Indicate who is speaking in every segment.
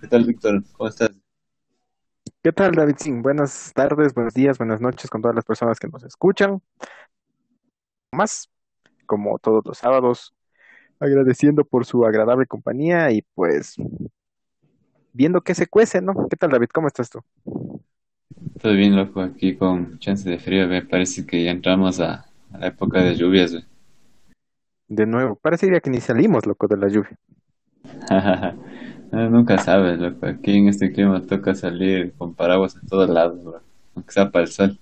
Speaker 1: ¿Qué tal, Víctor? ¿Cómo estás?
Speaker 2: ¿Qué tal, David? Sí, buenas tardes, buenos días, buenas noches con todas las personas que nos escuchan. Más, como todos los sábados, agradeciendo por su agradable compañía y pues viendo qué se cuece, ¿no? ¿Qué tal, David? ¿Cómo estás tú?
Speaker 1: Todo bien, loco, aquí con chance de frío, me parece que ya entramos a, a la época de lluvias, güey.
Speaker 2: De nuevo, parecería que ni salimos, loco, de la lluvia.
Speaker 1: No, Nunca sabes, loco, aquí en este clima toca salir con paraguas a todos lados, bro, aunque sea para el sol.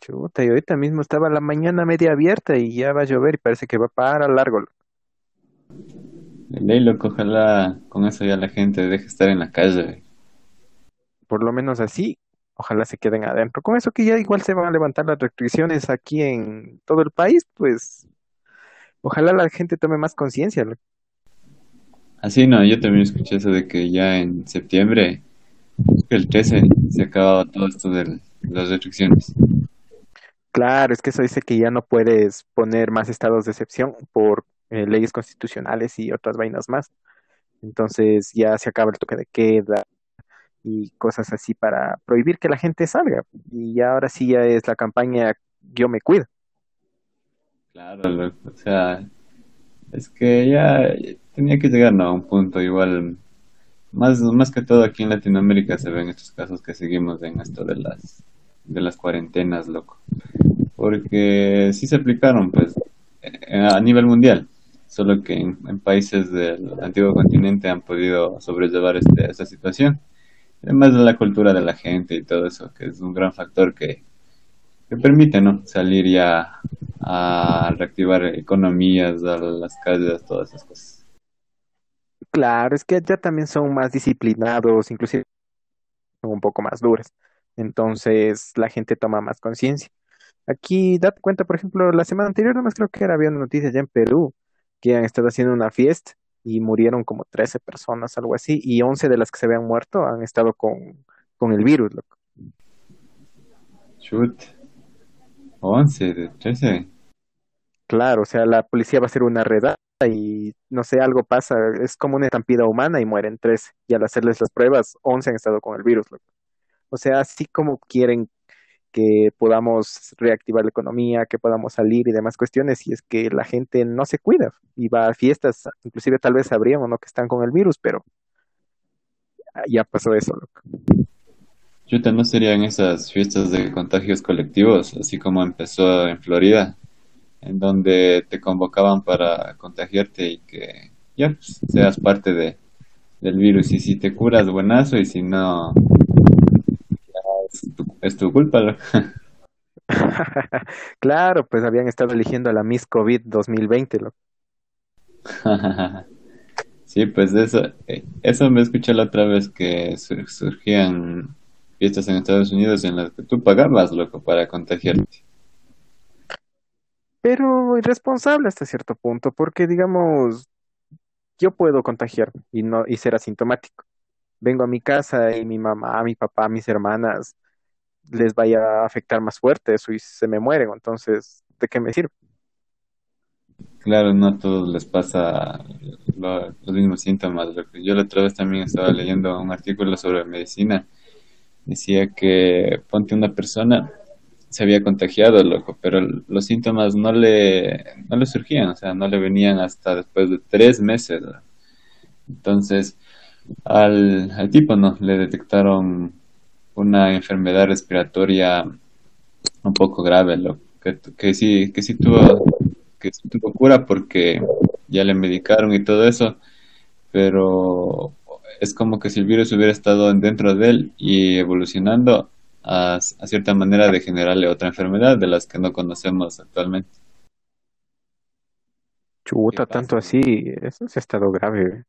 Speaker 2: Chuta, y ahorita mismo estaba la mañana media abierta y ya va a llover y parece que va para largo. loco.
Speaker 1: Ley, loco, ojalá con eso ya la gente deje estar en la calle.
Speaker 2: Por lo menos así, ojalá se queden adentro. Con eso que ya igual se van a levantar las restricciones aquí en todo el país, pues ojalá la gente tome más conciencia.
Speaker 1: Así no, yo también escuché eso de que ya en septiembre, el 13, se acababa todo esto de las restricciones.
Speaker 2: Claro, es que eso dice que ya no puedes poner más estados de excepción por eh, leyes constitucionales y otras vainas más. Entonces ya se acaba el toque de queda y cosas así para prohibir que la gente salga. Y ya ahora sí ya es la campaña Yo me cuido.
Speaker 1: Claro, loco, o sea, es que ya tenía que llegar, ¿no? A un punto igual, más, más que todo aquí en Latinoamérica se ven estos casos que seguimos en esto de las, de las cuarentenas, loco. Porque sí se aplicaron, pues, eh, a nivel mundial, solo que en, países del antiguo continente han podido sobrellevar este, esta situación. Además de la cultura de la gente y todo eso, que es un gran factor que, que permite, ¿no? Salir ya a reactivar economías, a las calles, todas esas cosas.
Speaker 2: Claro, es que ya también son más disciplinados, inclusive son un poco más duras. Entonces la gente toma más conciencia. Aquí, date cuenta, por ejemplo, la semana anterior, nomás creo que era, había una noticia ya en Perú, que han estado haciendo una fiesta y murieron como 13 personas, algo así, y 11 de las que se habían muerto han estado con, con el virus, loco.
Speaker 1: Shoot, 11 de 13.
Speaker 2: Claro, o sea, la policía va a hacer una redada y no sé, algo pasa, es como una estampida humana y mueren 13, y al hacerles las pruebas, 11 han estado con el virus, loco. O sea, así como quieren que podamos reactivar la economía, que podamos salir y demás cuestiones, y es que la gente no se cuida y va a fiestas, inclusive tal vez sabrían o no que están con el virus, pero ya pasó eso, loco.
Speaker 1: Chuta, ¿no serían esas fiestas de contagios colectivos, así como empezó en Florida, en donde te convocaban para contagiarte y que ya pues, seas parte de, del virus? Y si te curas, buenazo, y si no, es tu, es tu culpa.
Speaker 2: Claro, pues habían estado eligiendo a la Miss COVID 2020, loco.
Speaker 1: Sí, pues eso, eh, eso me escuché la otra vez que sur- surgían fiestas en Estados Unidos en las que tú pagabas, loco, para contagiarte.
Speaker 2: Pero irresponsable hasta cierto punto, porque digamos, yo puedo contagiarme y no y ser asintomático. Vengo a mi casa y mi mamá, mi papá, mis hermanas les vaya a afectar más fuerte eso y se me mueren, entonces, ¿de qué me sirve?
Speaker 1: Claro, no a todos les pasa lo- los mismos síntomas. Yo la otra vez también estaba leyendo un artículo sobre medicina. Decía que ponte una persona se había contagiado, loco, pero los síntomas no le, no le surgían, o sea, no le venían hasta después de tres meses. Entonces, al, al tipo no, le detectaron una enfermedad respiratoria un poco grave, loco, que, que sí, que sí tuvo, que sí tuvo cura porque ya le medicaron y todo eso, pero es como que si el virus hubiera estado dentro de él y evolucionando a, a cierta manera de generarle otra enfermedad de las que no conocemos actualmente. ¿Qué
Speaker 2: Chuta, tanto así, eso sí ha estado grave.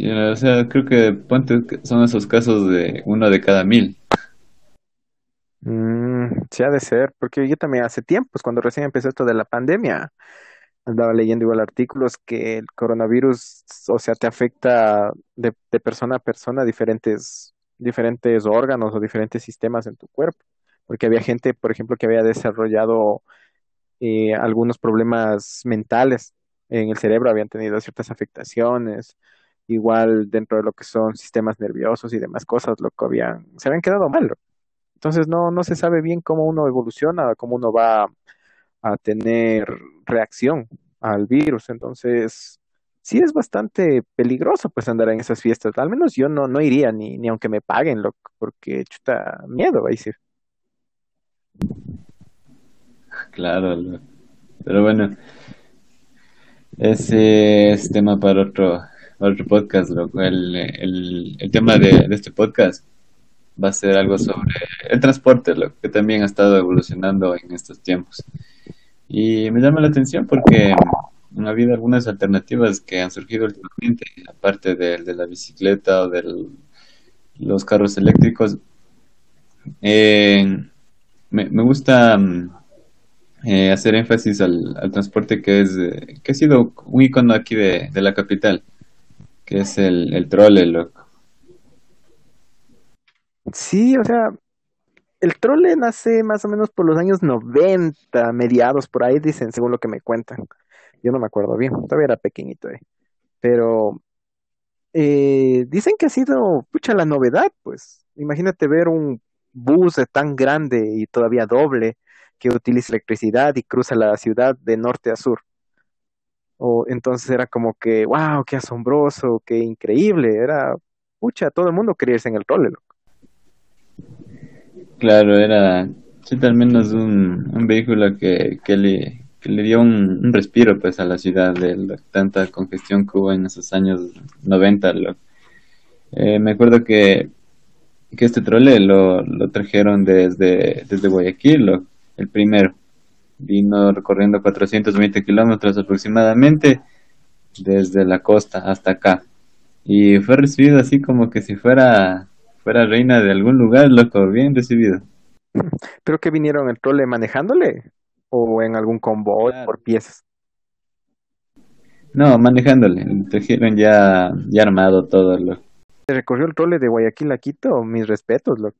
Speaker 1: O sea, creo que ponte son esos casos de uno de cada mil.
Speaker 2: Mm, sí ha de ser, porque yo también hace tiempo, pues cuando recién empezó esto de la pandemia, andaba leyendo igual artículos que el coronavirus, o sea, te afecta de, de persona a persona diferentes, diferentes órganos o diferentes sistemas en tu cuerpo. Porque había gente, por ejemplo, que había desarrollado eh, algunos problemas mentales en el cerebro, habían tenido ciertas afectaciones, igual dentro de lo que son sistemas nerviosos y demás cosas, lo que habían, se habían quedado mal. Entonces no, no se sabe bien cómo uno evoluciona, cómo uno va a tener reacción al virus. Entonces, sí es bastante peligroso pues andar en esas fiestas. Al menos yo no, no iría ni, ni aunque me paguen, loco, porque chuta, miedo, ahí sí.
Speaker 1: Claro, lo- pero bueno, ese es tema para otro, otro podcast, loco. El, el, el tema de, este podcast va a ser algo sobre el transporte, lo que también ha estado evolucionando en estos tiempos. Y me llama la atención porque ha habido algunas alternativas que han surgido últimamente, aparte de, de la bicicleta o de los carros eléctricos. Eh, me, me gusta mm, eh, hacer énfasis al, al transporte que es eh, que ha sido un icono aquí de, de la capital, que es el, el trole, loco.
Speaker 2: Sí, o sea, el trole nace más o menos por los años 90 mediados, por ahí dicen, según lo que me cuentan. Yo no me acuerdo bien, todavía era pequeñito, eh. Pero eh, dicen que ha sido, pucha, la novedad, pues. Imagínate ver un bus tan grande y todavía doble que utiliza electricidad y cruza la ciudad de norte a sur. O entonces era como que, wow, qué asombroso, qué increíble. Era, pucha, todo el mundo quería irse en el trole, loco.
Speaker 1: Claro, era sí, al menos un, un vehículo que, que le, que le dio un, un respiro pues a la ciudad de la- tanta congestión que hubo en esos años 90. loco. Eh, me acuerdo que, que este trole lo, lo trajeron desde, desde Guayaquil, lo- el primero. Vino recorriendo 420 kilómetros aproximadamente desde la costa hasta acá. Y fue recibido así como que si fuera, fuera reina de algún lugar, loco, bien recibido.
Speaker 2: Pero que vinieron el trole manejándole o en algún convoy
Speaker 1: Claro.
Speaker 2: por piezas.
Speaker 1: No, manejándole, trajeron ya, ya armado todo, loco.
Speaker 2: Se recorrió el trole de Guayaquil a Quito, mis respetos, loco.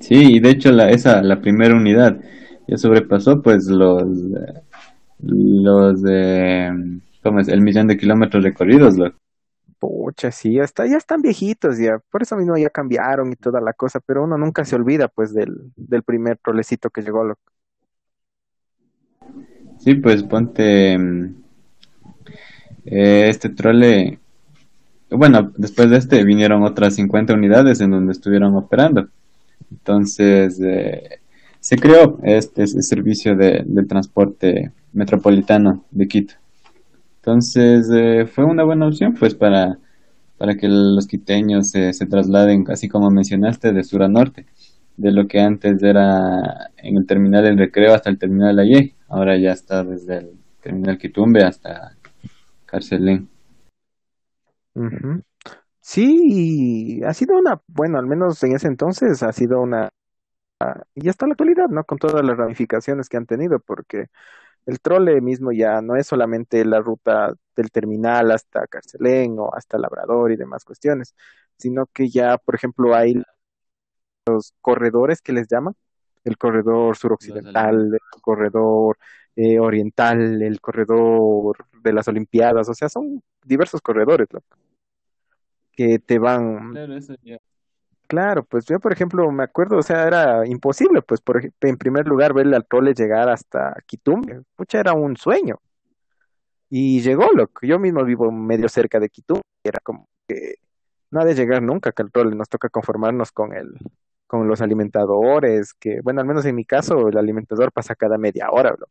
Speaker 1: Sí, y de hecho la, esa, la primera unidad ya sobrepasó pues los, eh, los de, ¿cómo es? El millón de kilómetros recorridos, loco.
Speaker 2: Pucha, sí, hasta ya están viejitos ya, por eso mismo ya cambiaron y toda la cosa, pero uno nunca se olvida pues del, del primer trolecito que llegó, loco.
Speaker 1: Sí, pues ponte mm, eh, este trole, bueno, después de este vinieron otras 50 unidades en donde estuvieron operando. Entonces, eh, se creó este, este servicio de, transporte metropolitano de Quito. Entonces, eh, fue una buena opción, pues, para, para que los quiteños se trasladen, así como mencionaste, de sur a norte, de lo que antes era en el terminal del Recreo hasta el terminal Aye. Ahora ya está desde el terminal Quitumbe hasta Carcelén.
Speaker 2: Sí, ha sido una, bueno, al menos en ese entonces ha sido una, y hasta la actualidad, ¿no? Con todas las ramificaciones que han tenido, porque el trole mismo ya no es solamente la ruta del terminal hasta Carcelén o hasta Labrador y demás cuestiones, sino que ya, por ejemplo, hay corredores que les llaman, el corredor
Speaker 1: Los
Speaker 2: suroccidental, el corredor eh, oriental, el corredor de las Olimpiadas, o sea, son diversos corredores, loco, que te van,
Speaker 1: Claro, eso ya.
Speaker 2: Claro, pues yo, por ejemplo, me acuerdo, o sea, era imposible, pues, por en primer lugar, verle al trole llegar hasta Quitumbe, pucha, era un sueño, y llegó, loco, yo mismo vivo medio cerca de Quitumbe, era como que no ha de llegar nunca que el trole, nos toca conformarnos con el, con los alimentadores, que, bueno, al menos en mi caso, el alimentador pasa cada media hora, bro.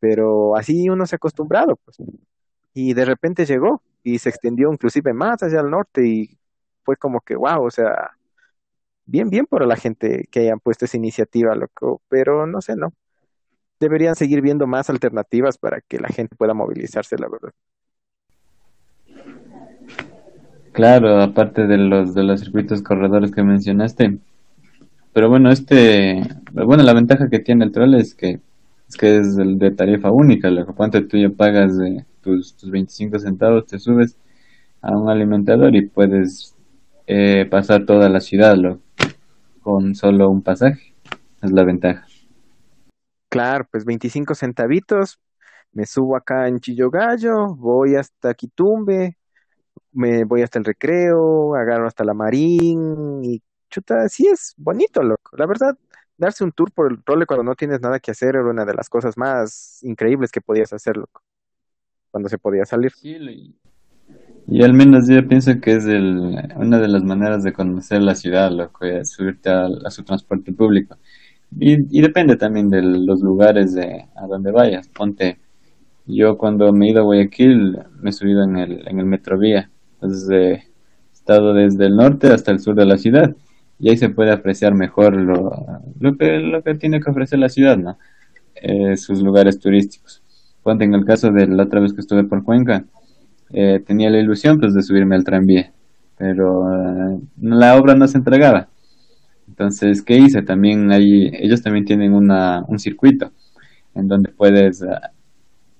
Speaker 2: Pero así uno se ha acostumbrado, pues. Y de repente llegó y se extendió inclusive más hacia el norte y fue como que, wow, o sea, bien, bien por la gente que hayan puesto esa iniciativa, loco, pero no sé, no. Deberían seguir viendo más alternativas para que la gente pueda movilizarse, la verdad.
Speaker 1: Claro, aparte de los de los circuitos corredores que mencionaste. Pero bueno, este, bueno, la ventaja que tiene el troll es que es que es el de tarifa única, lo que tú ya pagas de tus, tus 25 centavos, te subes a un alimentador y puedes eh, pasar toda la ciudad lo, con solo un pasaje, es la ventaja.
Speaker 2: Claro, pues 25 centavitos, me subo acá en Chillogallo, voy hasta Quitumbe, me voy hasta el recreo, agarro hasta la Marín y chuta, sí es bonito, loco. La verdad, darse un tour por el role cuando no tienes nada que hacer era una de las cosas más increíbles que podías hacer, loco. Cuando se podía salir.
Speaker 1: Y al menos yo pienso que es el, una de las maneras de conocer la ciudad, loco, es subirte a, a, su transporte público. Y, y depende también de los lugares de a donde vayas. Ponte, yo cuando me he ido a Guayaquil me he subido en el, en el Metrovía. Entonces he estado desde el norte hasta el sur de la ciudad y ahí se puede apreciar mejor lo, lo, que, lo que tiene que ofrecer la ciudad, ¿no? Eh, sus lugares turísticos. Cuando en el caso de la otra vez que estuve por Cuenca, eh, tenía la ilusión pues de subirme al tranvía, pero uh, la obra no se entregaba. Entonces, ¿qué hice? También hay, ellos también tienen una, un circuito en donde puedes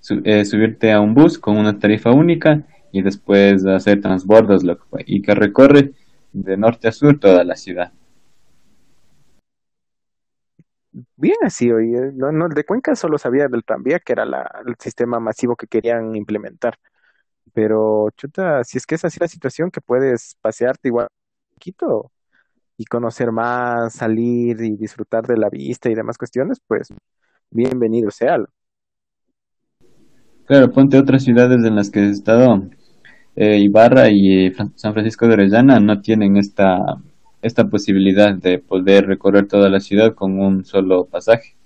Speaker 1: su, eh, subirte a un bus con una tarifa única y después hacer transbordos lo, y que recorre de norte a sur toda la ciudad.
Speaker 2: Bien así, oye. No, de Cuenca solo sabía del tranvía, que era la, el sistema masivo que querían implementar. Pero, chuta, si es que es así la situación, que puedes pasearte igual poquito y conocer más, salir y disfrutar de la vista y demás cuestiones, pues bienvenido sea.
Speaker 1: Claro, ponte otras ciudades en las que he estado eh, Ibarra y eh, San Francisco de Orellana no tienen esta, esta posibilidad de poder recorrer toda la ciudad con un solo pasaje,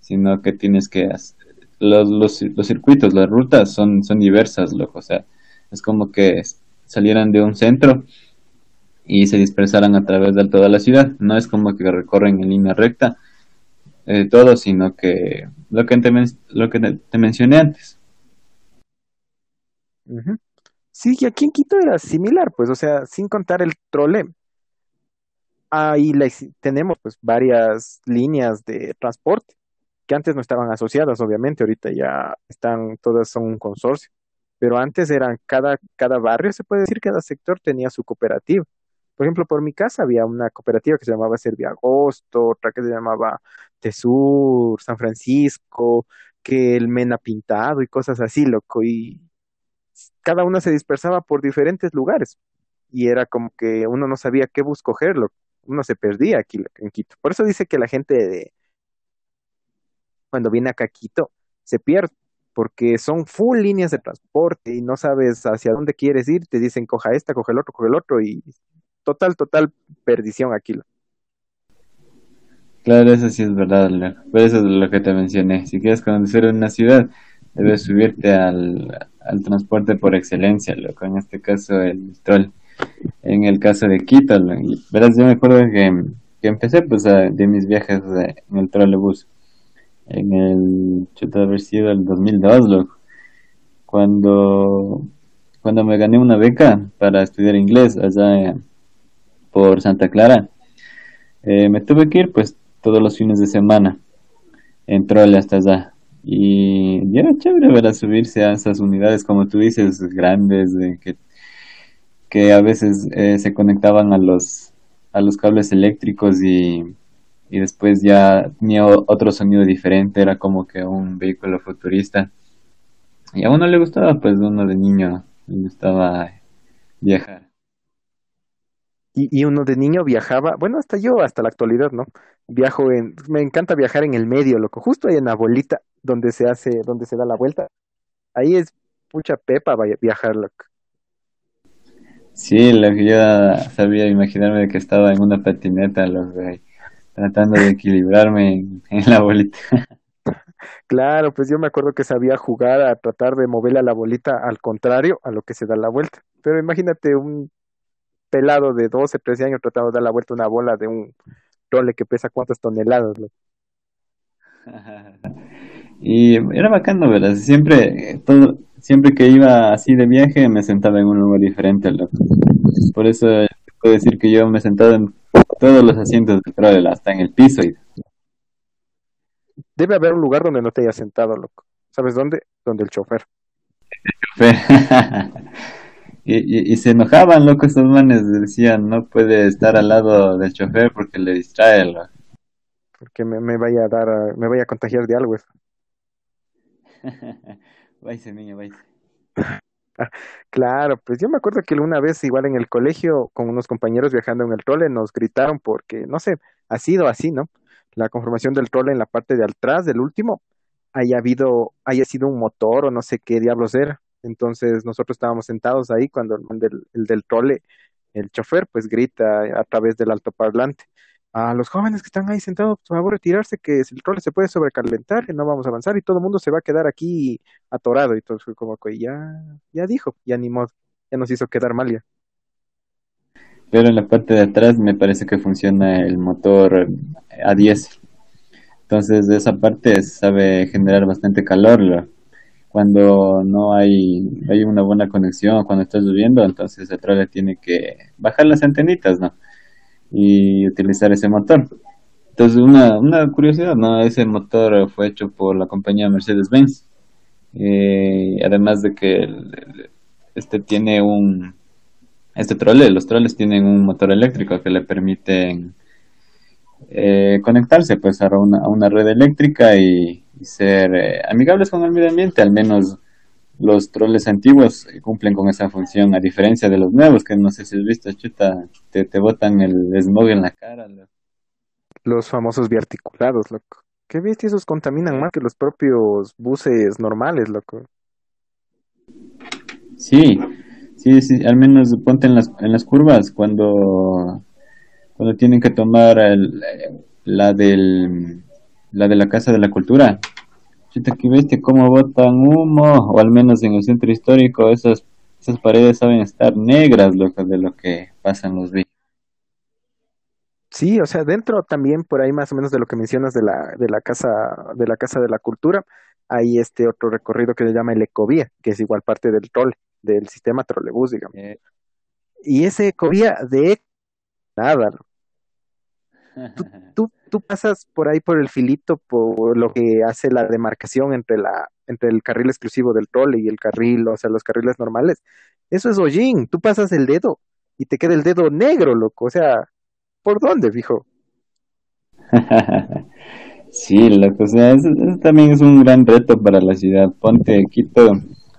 Speaker 1: sino que tienes que los, los, los circuitos, las rutas son, son diversas, loco, o sea, es como que salieran de un centro y se dispersaran a través de toda la ciudad, no es como que recorren en línea recta eh, todo, sino que lo que te, lo que te, mencioné antes.
Speaker 2: Sí, y aquí en Quito era similar, pues, o sea, sin contar el trole. Ahí tenemos pues varias líneas de transporte que antes no estaban asociadas, obviamente, ahorita ya están, todas son un consorcio, pero antes eran cada, cada barrio, se puede decir, cada sector tenía su cooperativa. Por ejemplo, por mi casa había una cooperativa que se llamaba Serviagosto, otra que se llamaba Tesur, San Francisco, que el Mena Pintado y cosas así, loco, y cada uno se dispersaba por diferentes lugares y era como que uno no sabía qué bus cogerlo, uno se perdía aquí en Quito. Por eso dice que la gente de, cuando viene acá a Quito se pierde, porque son full líneas de transporte y no sabes hacia dónde quieres ir, te dicen coja esta, coge el otro, coge el otro y total, total perdición aquí.
Speaker 1: Claro, eso sí es verdad, Por eso es lo que te mencioné. Si quieres conocer una ciudad, debes subirte al, al transporte por excelencia, loco, en este caso el troll. En el caso de Quito, verás, yo me acuerdo que, que empecé pues de mis viajes en el trolebús, en el, chuta haber sido el 2002, loco, cuando, cuando me gané una beca para estudiar inglés allá por Santa Clara, eh, me tuve que ir pues todos los fines de semana. En trole hasta allá. Y, era chévere ver a subirse a esas unidades, como tú dices, grandes, que, que a veces eh, se conectaban a los, a los cables eléctricos y, y después ya tenía otro sonido diferente, era como que un vehículo futurista. Y a uno le gustaba, pues uno de niño le gustaba viajar.
Speaker 2: Y, uno de niño viajaba, bueno, hasta yo, hasta la actualidad, ¿no? Viajo en, me encanta viajar en el medio, loco, justo ahí en la bolita donde se hace, donde se da la vuelta. Ahí es mucha pepa viajar, loco.
Speaker 1: Sí, lo que yo sabía imaginarme que estaba en una patineta, loco, tratando de equilibrarme en, en la bolita.
Speaker 2: Claro, pues yo me acuerdo que sabía jugar a tratar de moverle a la bolita al contrario a lo que se da la vuelta. Pero imagínate un pelado de 12, 13 años tratando de dar la vuelta a una bola de un role que pesa cuántas toneladas.
Speaker 1: y era bacano, ¿verdad? Siempre, todo, siempre que iba así de viaje me sentaba en un lugar diferente. Por eso puedo decir que yo me sentaba en todos los asientos del trole, hasta en el piso. Y...
Speaker 2: debe haber un lugar donde no te hayas sentado, loco. ¿Sabes dónde? Donde el chofer.
Speaker 1: y, y, se enojaban, loco, esos manes decían, no puede estar al lado del chofer porque le distrae, loco.
Speaker 2: Porque me, me vaya a dar, me vaya a contagiar de algo eso.
Speaker 1: váyase, niño, váyase.
Speaker 2: Claro, pues yo me acuerdo que una vez igual en el colegio con unos compañeros viajando en el trole nos gritaron porque, no sé, ha sido así, ¿no? La conformación del trole en la parte de atrás del último haya habido, haya sido un motor o no sé qué diablos era. Entonces nosotros estábamos sentados ahí cuando el del, el del trole, el chofer, pues grita a través del altoparlante a los jóvenes que están ahí sentados, por favor, retirarse, que el trole se puede sobrecalentar, y no vamos a avanzar y todo el mundo se va a quedar aquí atorado. Y todo fue como que ya, ya dijo, ya ni modo, ya nos hizo quedar mal ya.
Speaker 1: Pero en la parte de atrás me parece que funciona el motor a 10. Entonces, de esa parte sabe generar bastante calor. Cuando no hay, hay una buena conexión, cuando está lloviendo, entonces el trole tiene que bajar las antenitas, ¿no? Y utilizar ese motor. Entonces, una, una curiosidad, ¿no? Ese motor fue hecho por la compañía Mercedes-Benz. Eh, además de que este tiene un... Este trole, los troles tienen un motor eléctrico que le permiten eh, conectarse pues a una, a una red eléctrica y, ser eh, amigables con el medio ambiente, al menos los troles antiguos cumplen con esa función, a diferencia de los nuevos, que no sé si has visto, chuta, te, te botan el smog en la cara.
Speaker 2: Los famosos biarticulados, loco. ¿Qué viste? Esos contaminan más que los propios buses normales, loco.
Speaker 1: Sí, sí, sí, al menos ponte en las, en las curvas cuando, cuando tienen que tomar el, la del la de la Casa de la Cultura Chuta, que viste cómo botan humo, o al menos en el centro histórico, esas, esas paredes saben estar negras, loco, de lo que pasan los días.
Speaker 2: Sí, o sea, dentro también por ahí más o menos de lo que mencionas de la, de la casa, de la casa de la cultura, hay este otro recorrido que se llama el Ecovía, que es igual parte del trole, del sistema trolebús, digamos. Eh. Y ese Ecovía de nada, tú, tú, pasas por ahí por el filito, por lo que hace la demarcación entre la entre el carril exclusivo del trole y el carril, o sea, los carriles normales. Eso es hollín, tú pasas el dedo y te queda el dedo negro, loco. O sea, ¿por dónde, fijo?
Speaker 1: sí, loco, o sea, eso, también es un gran reto para la ciudad. Ponte, Quito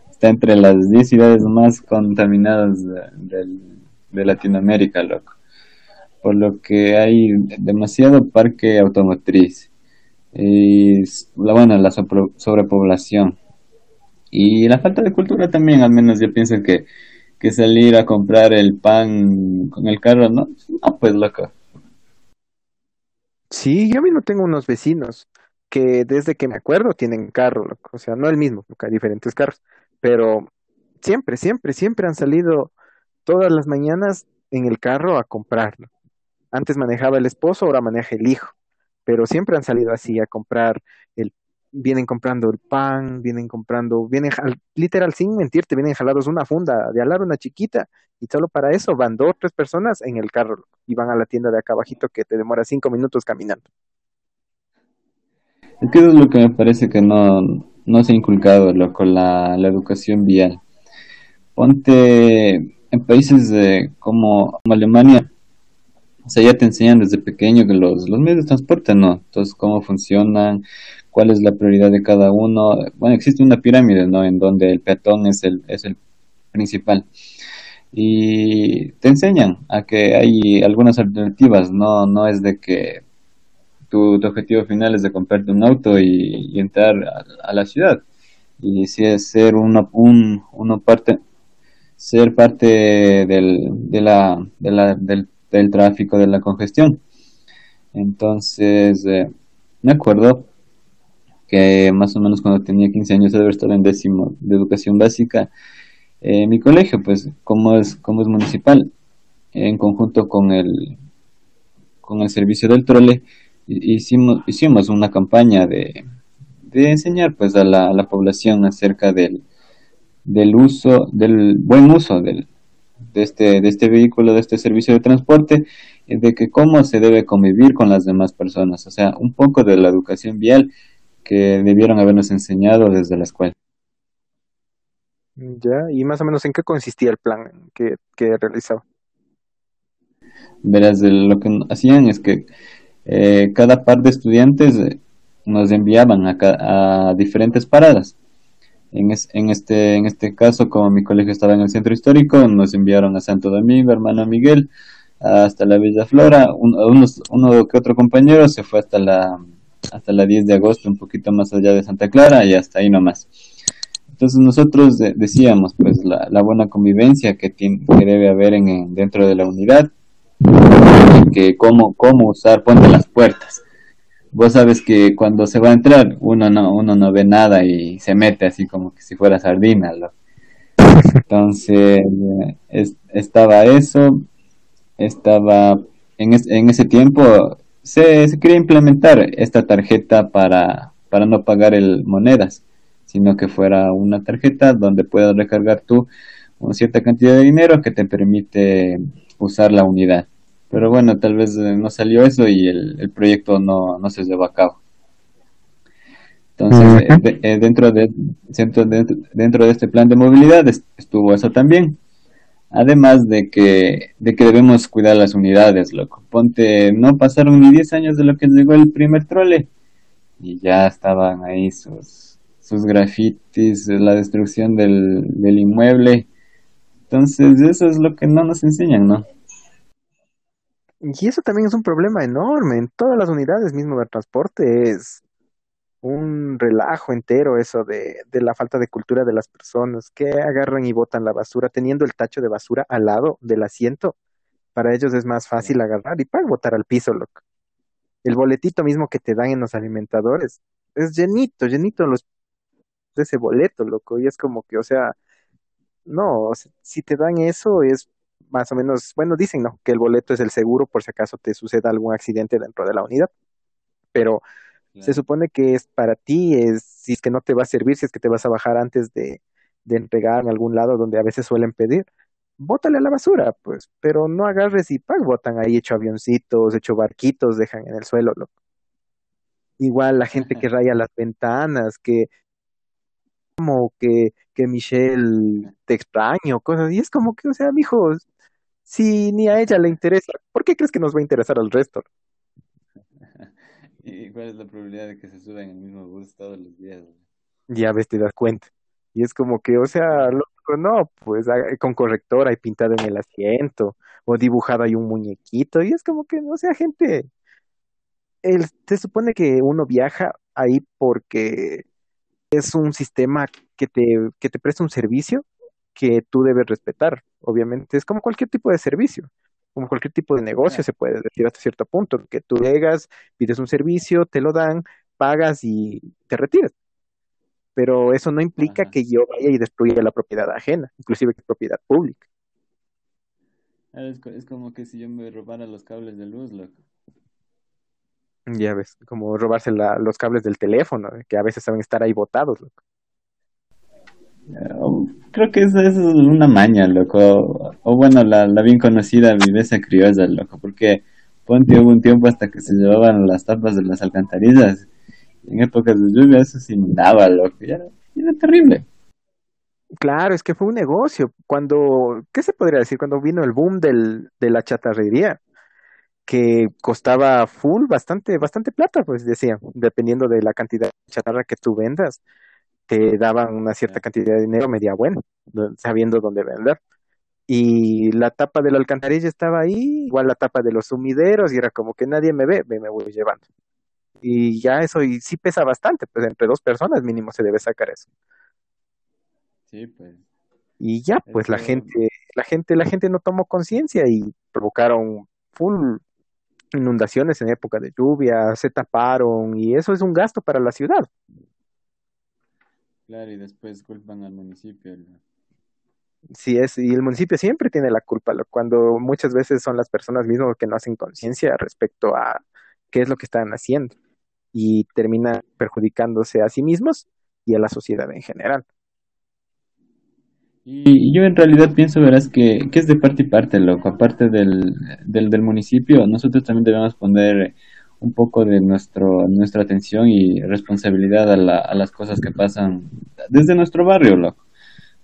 Speaker 1: está entre las 10 ciudades más contaminadas de Latinoamérica, loco por lo que hay demasiado parque automotriz y bueno la sobrepoblación. Y la falta de cultura también al menos yo pienso que, que salir a comprar el pan con el carro no no pues loco.
Speaker 2: Sí yo mismo tengo unos vecinos que desde que me acuerdo tienen carro loco. o sea no el mismo porque hay diferentes carros. Pero siempre siempre siempre han salido todas las mañanas en el carro a comprarlo antes manejaba el esposo, ahora maneja el hijo, pero siempre han salido así a comprar el vienen comprando el pan, vienen comprando, vienen literal sin mentirte, vienen jalados una funda de alar una chiquita y solo para eso van dos tres personas en el carro y van a la tienda de acá abajito que te demora cinco minutos caminando.
Speaker 1: Es es lo que me parece que no, no se ha inculcado loco, la, la educación vial. Ponte en países como Alemania, o sea, ya te enseñan desde pequeño que los, los medios de transporte no. Entonces, cómo funcionan, cuál es la prioridad de cada uno. Bueno, existe una pirámide, ¿no? En donde el peatón es el, es el principal. Y te enseñan a que hay algunas alternativas, no, no es de que tu, objetivo final es de comprarte un auto y, entrar a, la ciudad. Y si es ser uno, un, uno parte, ser parte del, de la, del del tráfico, de la congestión. Entonces, eh, me acuerdo que más o menos cuando tenía 15 años de haber estado en décimo de educación básica, eh, mi colegio, pues como es, como es municipal, en conjunto con el, con el servicio del trole, hicimos, hicimos una campaña de, de enseñar pues a la, a la población acerca del, del uso, del buen uso del, de este, de este vehículo, de este servicio de transporte, de que cómo se debe convivir con las demás personas, o sea, un poco de la educación vial que debieron habernos enseñado desde la escuela.
Speaker 2: Ya, y más o menos en qué consistía el plan que, que realizaba.
Speaker 1: Verás, lo que hacían es que eh, cada par de estudiantes eh, nos enviaban a, a diferentes paradas. En, en, este, en este caso, como mi colegio estaba en el centro histórico, nos enviaron a Santo Domingo, hermano Miguel, hasta la Villa Flora. uno que otro compañero se fue hasta la, hasta la 10 de agosto, un poquito más allá de Santa Clara, y hasta ahí nomás. Entonces nosotros decíamos, pues, la, buena convivencia que, tiene, debe haber en, dentro de la unidad, que cómo, cómo usar, ponte las puertas vos sabes que cuando se va a entrar uno no uno no ve nada y se mete así como que si fuera sardina entonces estaba eso estaba en, en ese tiempo se, se, quería implementar esta tarjeta para para no pagar el monedas sino que fuera una tarjeta donde puedas recargar tú una cierta cantidad de dinero que te permite usar la unidad pero bueno, tal vez eh, no salió eso y el, proyecto no, no, se llevó a cabo. Entonces, eh, eh, dentro, de, dentro, dentro de este plan de movilidad estuvo eso también. Además de que, de que debemos cuidar las unidades, loco. Ponte, no pasaron ni 10 años de lo que llegó el primer trole y ya estaban ahí sus, sus grafitis, la destrucción del, del inmueble. Entonces, eso es lo que no nos enseñan, ¿no?
Speaker 2: Y eso también es un problema enorme. En todas las unidades mismo de transporte es un relajo entero eso de, de la falta de cultura de las personas que agarran y botan la basura teniendo el tacho de basura al lado del asiento. Para ellos es más fácil agarrar y para botar al piso, loco. El boletito mismo que te dan en los alimentadores es llenito, llenito los de ese boleto, loco. Y es como que, o sea, no, si te dan eso es más o menos, bueno, dicen, ¿no? Que el boleto es el seguro por si acaso te suceda algún accidente dentro de la unidad. Pero se supone que es para ti, es si es que no te va a servir, si es que te vas a bajar antes de, de entregar en algún lado donde a veces suelen pedir, bótale a la basura, pues, pero no agarres y pag, botan ahí hecho avioncitos, hecho barquitos, dejan en el suelo, loco. Igual la gente que raya las ventanas, que como que, que Michelle te extraño, cosas, y es como que, o sea, mijos, si ni a ella le interesa, ¿por qué crees que nos va a interesar al resto?
Speaker 1: ¿Y cuál es la probabilidad de que se suba en el mismo bus todos los días?
Speaker 2: Ya ves, te das cuenta. Y es como que, o sea, loco, no, pues con corrector hay pintado en el asiento, o dibujado hay un muñequito, y es como que, o sea, gente, el, se supone que uno viaja ahí porque es un sistema que te, que te presta un servicio que tú debes respetar. Obviamente es como cualquier tipo de servicio, como cualquier tipo de negocio se puede decir hasta cierto punto, que tú llegas, pides un servicio, te lo dan, pagas y te retiras. Pero eso no implica que yo vaya y destruya la propiedad ajena, inclusive que propiedad pública.
Speaker 1: Ah, es, como que si yo me robara los cables de luz, loco.
Speaker 2: Ya ves, como robarse los cables del teléfono, que a veces saben estar ahí botados, loco.
Speaker 1: Creo que eso, es una maña, loco. O bueno, la, la bien conocida viveza criolla, loco. Porque ponte hubo un tiempo hasta que se llevaban las tapas de las alcantarillas. En épocas de lluvia eso se inundaba, loco. Y era, era terrible.
Speaker 2: Claro, es que fue un negocio. Cuando, ¿qué se podría decir? Cuando vino el boom del, de la chatarrería, que costaba full, bastante, bastante plata, pues decía, dependiendo de la cantidad de chatarra que tú vendas te daban una cierta cantidad de dinero media buena, sabiendo dónde vender. Y la tapa de la alcantarilla estaba ahí, igual la tapa de los sumideros, y era como que nadie me ve, me, me voy llevando. Y ya eso, y sí pesa bastante, pues entre dos personas mínimo se debe sacar eso.
Speaker 1: Sí, pues.
Speaker 2: Y ya, pues la gente, la gente, la gente no tomó conciencia y provocaron full inundaciones en época de lluvia, se taparon, y eso es un gasto para la ciudad.
Speaker 1: Claro, y después culpan al municipio.
Speaker 2: Sí, es, y el municipio siempre tiene la culpa, cuando muchas veces son las personas mismas que no hacen conciencia respecto a qué es lo que están haciendo y termina perjudicándose a sí mismos y a la sociedad en general.
Speaker 1: Y yo en realidad pienso, verás, que, es de parte y parte, loco. Aparte del, del, municipio, nosotros también debemos poner un poco de nuestro, nuestra atención y responsabilidad a, a las cosas que pasan desde nuestro barrio, loco.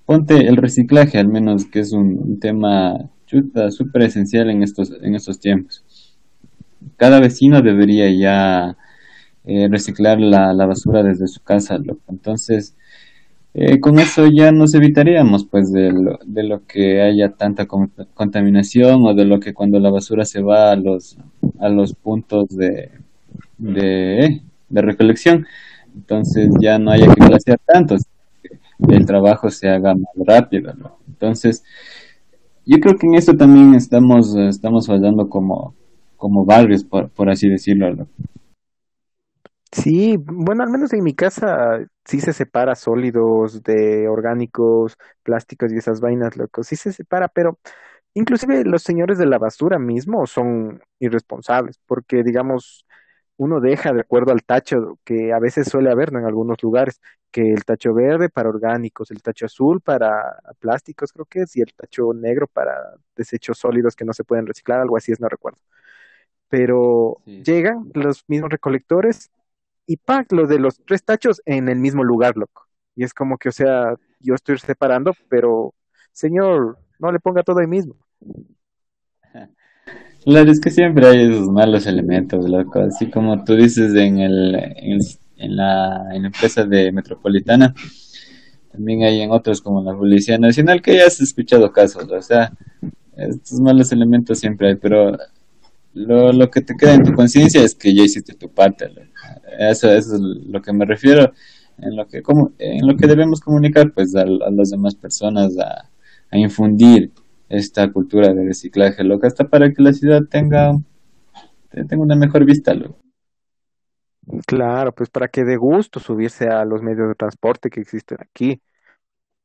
Speaker 1: Ponte el reciclaje, al menos, que es un, tema chuta, súper esencial en estos, en estos tiempos. Cada vecino debería ya eh, reciclar la, la, basura desde su casa, loco. Entonces, eh, con eso ya nos evitaríamos pues de lo, de lo que haya tanta contaminación o de lo que cuando la basura se va a los a los puntos de de, recolección. Entonces ya no haya que glaciar tanto el trabajo se haga más rápido entonces yo creo que en esto también estamos estamos fallando como como barrios por, por así decirlo
Speaker 2: Sí, bueno, al menos en mi casa sí se separa sólidos de orgánicos, plásticos y esas vainas, loco. Sí se separa, pero inclusive los señores de la basura mismo son irresponsables, porque digamos, uno deja de acuerdo al tacho que a veces suele haber ¿no? en algunos lugares, que el tacho verde para orgánicos, el tacho azul para plásticos, creo que es, y el tacho negro para desechos sólidos que no se pueden reciclar, algo así es, no recuerdo. Pero llegan los mismos recolectores y pack lo de los tres tachos en el mismo lugar, loco. Y es como que, o sea, yo estoy separando, pero, señor, no le ponga todo ahí mismo.
Speaker 1: Claro, es que siempre hay esos malos elementos, loco. Así como tú dices en, el, en, la, en la empresa de Metropolitana, también hay en otros como la Policía Nacional que ya has escuchado casos, o sea, estos malos elementos siempre hay, pero lo, lo que te queda en tu conciencia es que ya hiciste tu parte, loco. Eso, es lo que me refiero, en lo que, como, en lo que debemos comunicar pues a, las demás personas, a, infundir esta cultura de reciclaje, lo hasta para que la ciudad tenga, tenga una mejor vista.
Speaker 2: Claro, pues para que dé gusto subirse a los medios de transporte que existen aquí.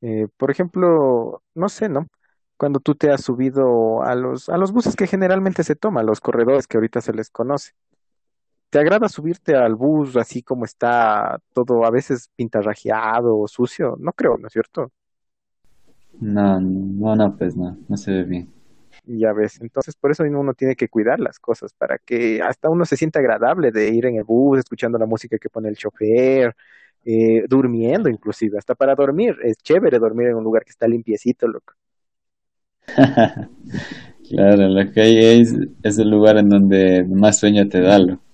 Speaker 2: Eh, por ejemplo, no sé, ¿no? Cuando tú te has subido a los, a los buses que generalmente se toman, los corredores que ahorita se les conoce. ¿Te agrada subirte al bus así como está todo a veces pintarrajeado o sucio? No creo, ¿no es cierto?
Speaker 1: No, no, no, pues no, no se ve bien.
Speaker 2: Ya ves, entonces por eso uno tiene que cuidar las cosas, para que hasta uno se sienta agradable de ir en el bus, escuchando la música que pone el chofer, eh, durmiendo inclusive, hasta para dormir. Es chévere dormir en un lugar que está limpiecito, loco.
Speaker 1: claro, lo que hay es, es el lugar en donde más sueño te da, loco.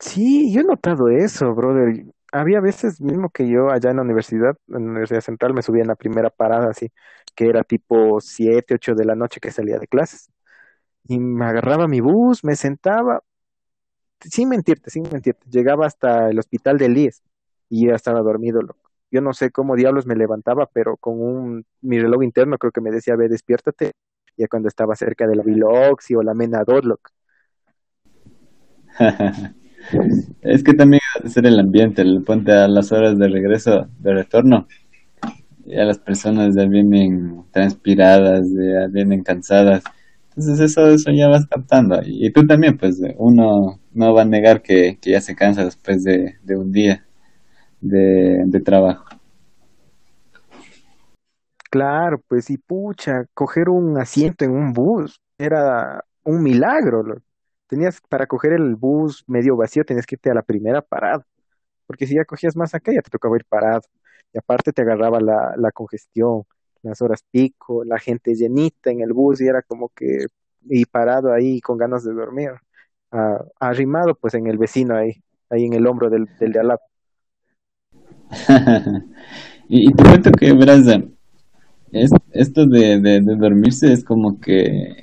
Speaker 2: Sí, yo he notado eso, brother. Había veces mismo que yo allá en la universidad, en la Universidad Central, me subía en la primera parada, así, que era tipo siete, ocho de la noche que salía de clases. Y me agarraba mi bus, me sentaba, sin mentirte, sin mentirte, llegaba hasta el hospital de Elías y ya estaba dormido, loco. Yo no sé cómo diablos me levantaba, pero con un, mi reloj interno creo que me decía, ve, despiértate, ya cuando estaba cerca de la Biloxi o la Mena loco.
Speaker 1: Es que también debe ser el ambiente, el ponte a las horas de regreso, de retorno. Ya las personas ya vienen transpiradas, ya vienen cansadas. Entonces eso, eso ya vas captando. Y, tú también, pues uno no va a negar que, ya se cansa después de, un día de, de trabajo.
Speaker 2: Claro, pues y pucha, coger un asiento en un bus era un milagro. Tenías para coger el bus medio vacío, tenías que irte a la primera parada, porque si ya cogías más acá, ya te tocaba ir parado. Y aparte te agarraba la, congestión, las horas pico, la gente llenita en el bus y era como que, y parado ahí con ganas de dormir, arrimado pues en el vecino ahí, ahí en el hombro del, del de al lado.
Speaker 1: y, te cuento que, verás, es, esto de, de, dormirse es como que